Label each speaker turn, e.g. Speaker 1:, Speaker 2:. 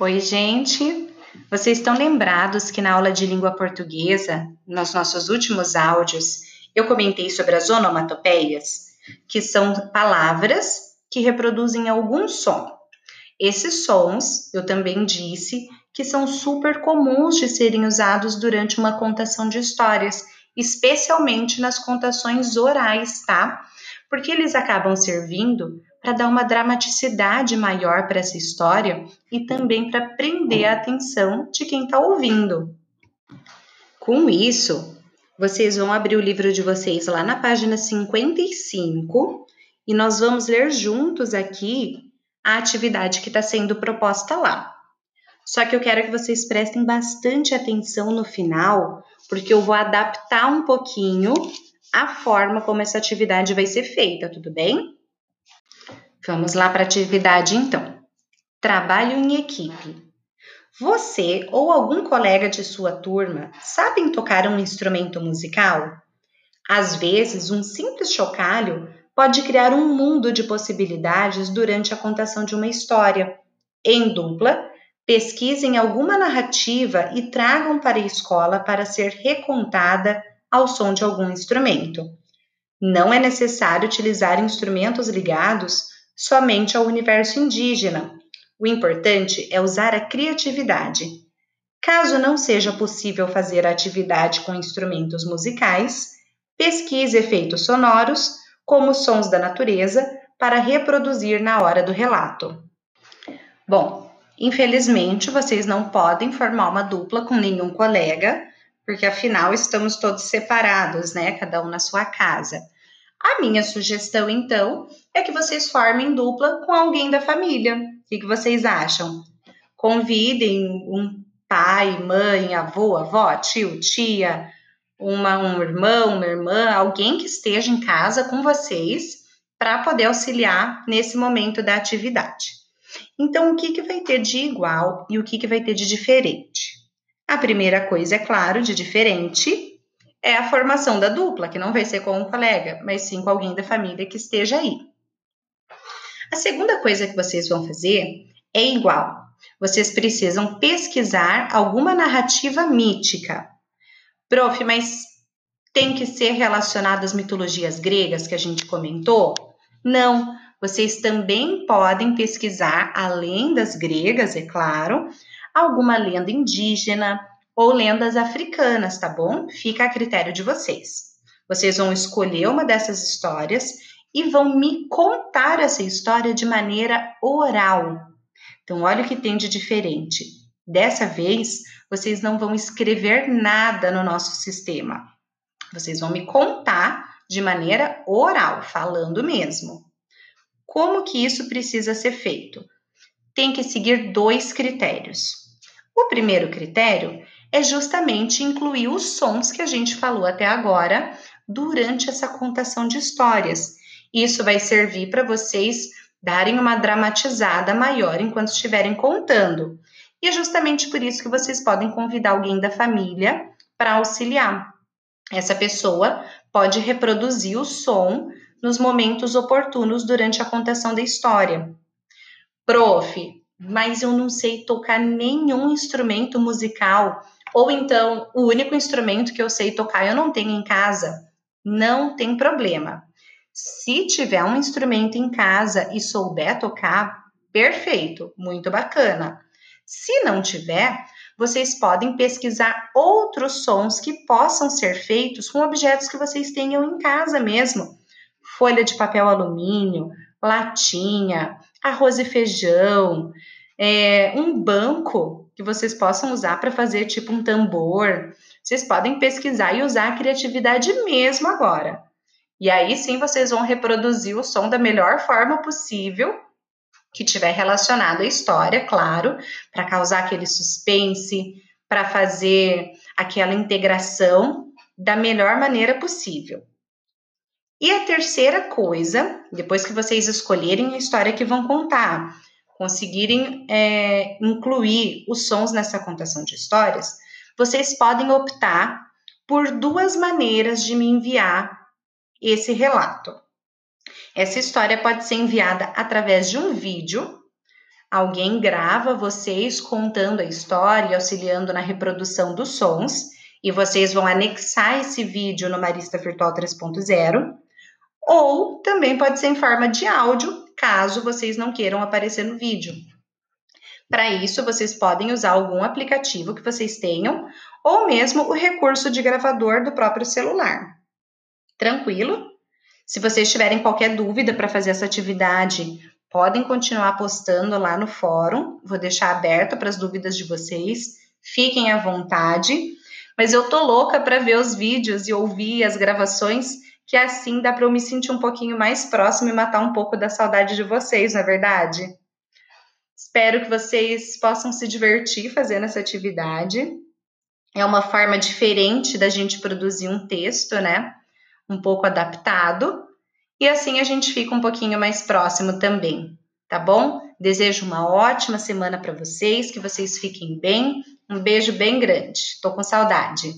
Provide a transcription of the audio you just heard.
Speaker 1: Oi, gente! Vocês estão lembrados que na aula de língua portuguesa, nos nossos últimos áudios, eu comentei sobre as onomatopeias, que são palavras que reproduzem algum som. Esses sons, eu também disse, que são super comuns de serem usados durante uma contação de histórias, especialmente nas contações orais, tá? Porque eles acabam servindo para dar uma dramaticidade maior para essa história e também para prender a atenção de quem está ouvindo. Com isso, vocês vão abrir o livro de vocês lá na página 55 e nós vamos ler juntos aqui a atividade que está sendo proposta lá. Só que eu quero que vocês prestem bastante atenção no final, porque eu vou adaptar um pouquinho a forma como essa atividade vai ser feita, tudo bem? Vamos lá para a atividade então. Trabalho em equipe. Você ou algum colega de sua turma sabem tocar um instrumento musical? Às vezes, um simples chocalho pode criar um mundo de possibilidades durante a contação de uma história. Em dupla, pesquisem alguma narrativa e tragam para a escola para ser recontada ao som de algum instrumento. Não é necessário utilizar instrumentos ligados somente ao universo indígena. O importante é usar a criatividade. Caso não seja possível fazer a atividade com instrumentos musicais, pesquise efeitos sonoros, como sons da natureza, para reproduzir na hora do relato. Bom, infelizmente vocês não podem formar uma dupla com nenhum colega, porque afinal estamos todos separados, né? Cada um na sua casa. A minha sugestão, então, é que vocês formem dupla com alguém da família. O que, vocês acham? Convidem um pai, mãe, avô, avó, tio, tia, uma, um irmão, uma irmã, alguém que esteja em casa com vocês para poder auxiliar nesse momento da atividade. Então, o que, que vai ter de igual e o que, que vai ter de diferente? A primeira coisa, é claro, de diferente é a formação da dupla, que não vai ser com um colega, mas sim com alguém da família que esteja aí. A segunda coisa que vocês vão fazer é igual. Vocês precisam pesquisar alguma narrativa mítica. Prof, mas tem que ser relacionado às mitologias gregas que a gente comentou? Não, vocês também podem pesquisar, além das gregas, é claro, alguma lenda indígena, ou lendas africanas, tá bom? Fica a critério de vocês. Vocês vão escolher uma dessas histórias e vão me contar essa história de maneira oral. Então, olha o que tem de diferente. Dessa vez, vocês não vão escrever nada no nosso sistema. Vocês vão me contar de maneira oral, falando mesmo. Como que isso precisa ser feito? Tem que seguir dois critérios. O primeiro critério é justamente incluir os sons que a gente falou até agora durante essa contação de histórias. Isso vai servir para vocês darem uma dramatizada maior enquanto estiverem contando. E é justamente por isso que vocês podem convidar alguém da família para auxiliar. Essa pessoa pode reproduzir o som nos momentos oportunos durante a contação da história. Prof, mas eu não sei tocar nenhum instrumento musical. Ou então, o único instrumento que eu sei tocar eu não tenho em casa. Não tem problema. Se tiver um instrumento em casa e souber tocar, perfeito, muito bacana. Se não tiver, vocês podem pesquisar outros sons que possam ser feitos com objetos que vocês tenham em casa mesmo. Folha de papel alumínio, latinha, arroz e feijão, é, um banco que vocês possam usar para fazer tipo um tambor. Vocês podem pesquisar e usar a criatividade mesmo agora. E aí sim vocês vão reproduzir o som da melhor forma possível que tiver relacionado à história, claro, para causar aquele suspense, para fazer aquela integração da melhor maneira possível. E a terceira coisa, depois que vocês escolherem a história que vão contar, conseguirem é, incluir os sons nessa contação de histórias, vocês podem optar por duas maneiras de me enviar esse relato. Essa história pode ser enviada através de um vídeo, Alguém grava vocês contando a história auxiliando na reprodução dos sons, e vocês vão anexar esse vídeo no Marista Virtual 3.0, ou também pode ser em forma de áudio, caso vocês não queiram aparecer no vídeo. Para isso, vocês podem usar algum aplicativo que vocês tenham, ou mesmo o recurso de gravador do próprio celular. Tranquilo? Se vocês tiverem qualquer dúvida para fazer essa atividade, podem continuar postando lá no fórum. Vou deixar aberto para as dúvidas de vocês. Fiquem à vontade. Mas eu tô louca para ver os vídeos e ouvir as gravações, que assim dá para eu me sentir um pouquinho mais próximo e matar um pouco da saudade de vocês, não é verdade? Espero que vocês possam se divertir fazendo essa atividade. É uma forma diferente da gente produzir um texto, né? Um pouco adaptado. E assim a gente fica um pouquinho mais próximo também, tá bom? Desejo uma ótima semana para vocês, que vocês fiquem bem. Um beijo bem grande. Tô com saudade.